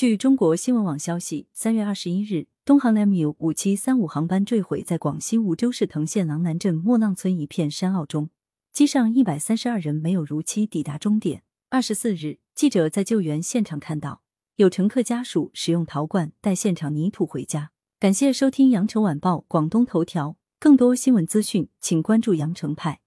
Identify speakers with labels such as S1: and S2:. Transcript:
S1: 据中国新闻网消息，三月二十一日，东航 MU 五七三五航班坠毁在广西梧州市藤县郎南镇莫浪村一片山坳中，机上一百三十二人没有如期抵达终点。二十四日，记者在救援现场看到，有乘客家属使用陶罐带现场泥土回家。感谢收听羊城晚报广东头条，更多新闻资讯，请关注羊城派。